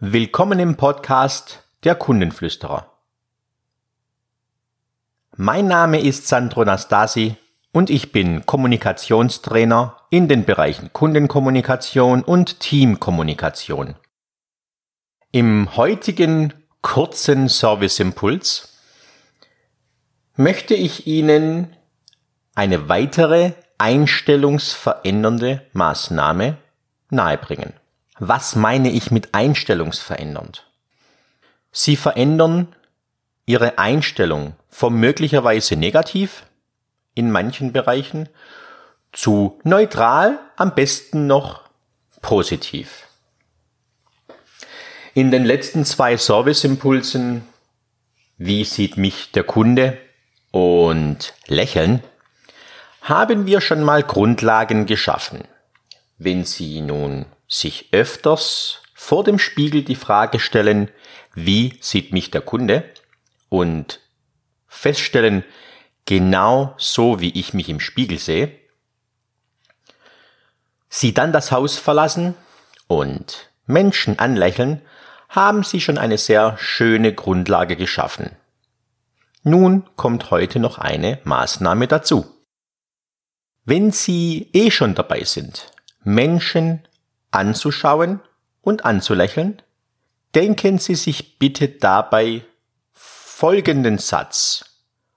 Willkommen im Podcast der Kundenflüsterer. Mein Name ist Sandro Nastasi und ich bin Kommunikationstrainer in den Bereichen Kundenkommunikation und Teamkommunikation. Im heutigen kurzen Serviceimpuls möchte ich Ihnen eine weitere einstellungsverändernde Maßnahme nahebringen. Was meine ich mit einstellungsverändernd? Sie verändern Ihre Einstellung vom möglicherweise negativ in manchen Bereichen zu neutral, am besten noch positiv. In den letzten zwei Serviceimpulsen, wie sieht mich der Kunde und Lächeln, haben wir schon mal Grundlagen geschaffen. Wenn Sie nun sich öfters vor dem Spiegel die Frage stellen, wie sieht mich der Kunde? Und feststellen, genau so wie ich mich im Spiegel sehe. Sie dann das Haus verlassen und Menschen anlächeln, haben Sie schon eine sehr schöne Grundlage geschaffen. Nun kommt heute noch eine Maßnahme dazu. Wenn Sie eh schon dabei sind, Menschen anzuschauen und anzulächeln, denken Sie sich bitte dabei folgenden Satz,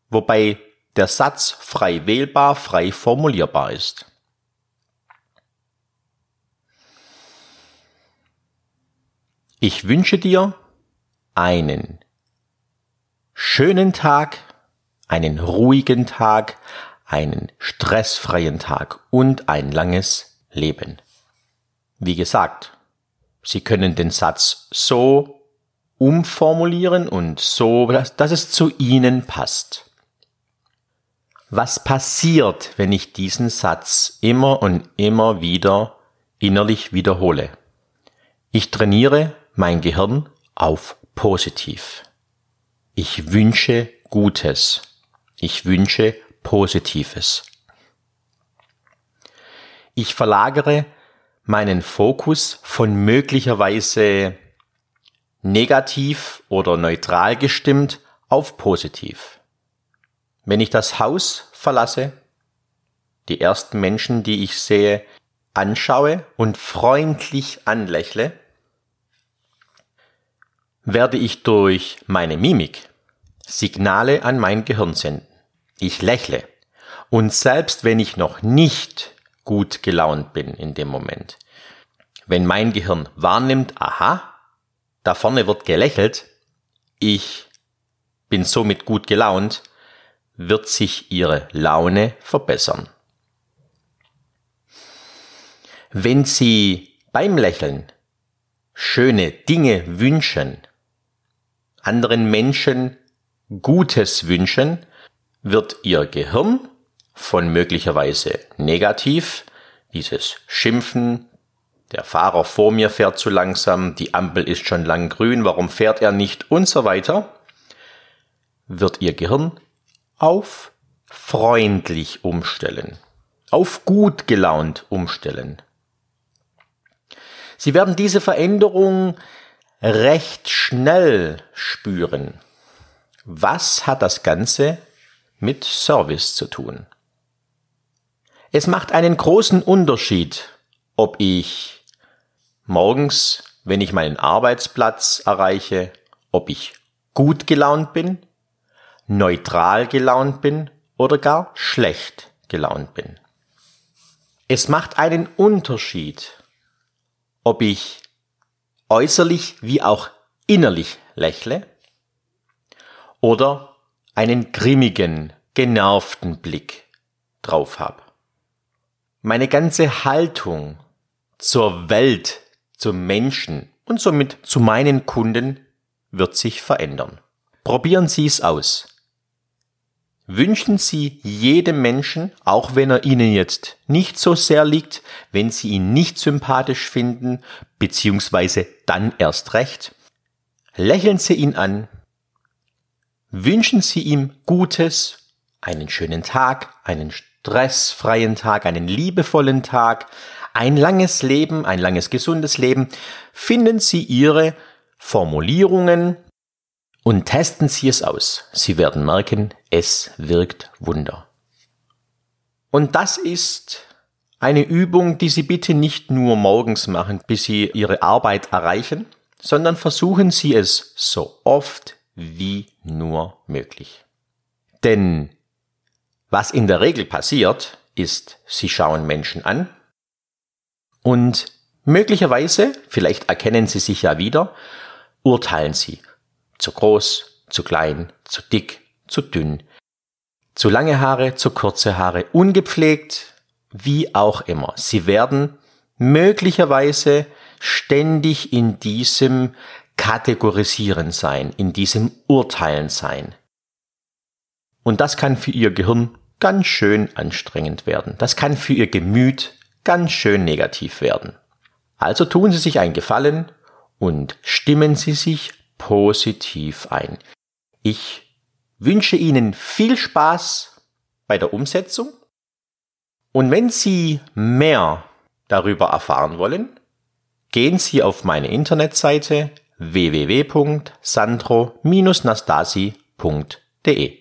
wobei der Satz frei wählbar, frei formulierbar ist. Ich wünsche dir einen schönen Tag, einen ruhigen Tag, einen stressfreien Tag und ein langes Leben. Wie gesagt, Sie können den Satz so umformulieren und so, dass, dass es zu Ihnen passt. Was passiert, wenn ich diesen Satz immer und immer wieder innerlich wiederhole? Ich trainiere mein Gehirn auf positiv. Ich wünsche Gutes. Ich wünsche Positives. Ich verlagere meinen Fokus von möglicherweise negativ oder neutral gestimmt auf positiv. Wenn ich das Haus verlasse, die ersten Menschen, die ich sehe, anschaue und freundlich anlächle, werde ich durch meine Mimik Signale an mein Gehirn senden. Ich lächle. Und selbst wenn ich noch nicht gut gelaunt bin in dem Moment. Wenn mein Gehirn wahrnimmt, aha, da vorne wird gelächelt, ich bin somit gut gelaunt, wird sich ihre Laune verbessern. Wenn Sie beim Lächeln schöne Dinge wünschen, anderen Menschen Gutes wünschen, wird Ihr Gehirn von möglicherweise negativ, dieses Schimpfen, der Fahrer vor mir fährt zu langsam, die Ampel ist schon lang grün, warum fährt er nicht und so weiter, wird Ihr Gehirn auf freundlich umstellen, auf gut gelaunt umstellen. Sie werden diese Veränderung recht schnell spüren. Was hat das Ganze mit Service zu tun? Es macht einen großen Unterschied, ob ich morgens, wenn ich meinen Arbeitsplatz erreiche, ob ich gut gelaunt bin, neutral gelaunt bin oder gar schlecht gelaunt bin. Es macht einen Unterschied, ob ich äußerlich wie auch innerlich lächle oder einen grimmigen, genervten Blick drauf habe. Meine ganze Haltung zur Welt, zum Menschen und somit zu meinen Kunden wird sich verändern. Probieren Sie es aus. Wünschen Sie jedem Menschen, auch wenn er Ihnen jetzt nicht so sehr liegt, wenn Sie ihn nicht sympathisch finden, beziehungsweise dann erst recht, lächeln Sie ihn an, wünschen Sie ihm Gutes, einen schönen Tag, einen stressfreien Tag, einen liebevollen Tag, ein langes Leben, ein langes gesundes Leben, finden Sie Ihre Formulierungen und testen Sie es aus. Sie werden merken, es wirkt Wunder. Und das ist eine Übung, die Sie bitte nicht nur morgens machen, bis Sie Ihre Arbeit erreichen, sondern versuchen Sie es so oft wie nur möglich. Denn was in der Regel passiert, ist, Sie schauen Menschen an und möglicherweise, vielleicht erkennen Sie sich ja wieder, urteilen Sie. Zu groß, zu klein, zu dick, zu dünn, zu lange Haare, zu kurze Haare, ungepflegt, wie auch immer. Sie werden möglicherweise ständig in diesem Kategorisieren sein, in diesem Urteilen sein. Und das kann für Ihr Gehirn ganz schön anstrengend werden. Das kann für Ihr Gemüt ganz schön negativ werden. Also tun Sie sich einen Gefallen und stimmen Sie sich positiv ein. Ich wünsche Ihnen viel Spaß bei der Umsetzung und wenn Sie mehr darüber erfahren wollen, gehen Sie auf meine Internetseite www.sandro-nastasi.de.